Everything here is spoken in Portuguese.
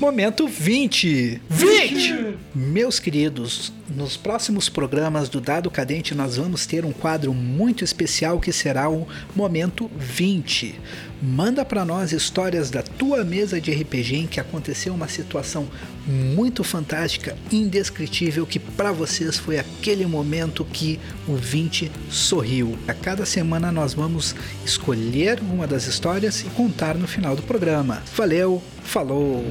Momento 20. 20! Meus queridos, nos próximos programas do Dado Cadente nós vamos ter um quadro muito especial que será o Momento 20. Manda para nós histórias da tua mesa de RPG em que aconteceu uma situação muito fantástica, indescritível, que para vocês foi aquele momento que o 20 sorriu. A cada semana nós vamos escolher uma das histórias e contar no final do programa. Valeu, Falou!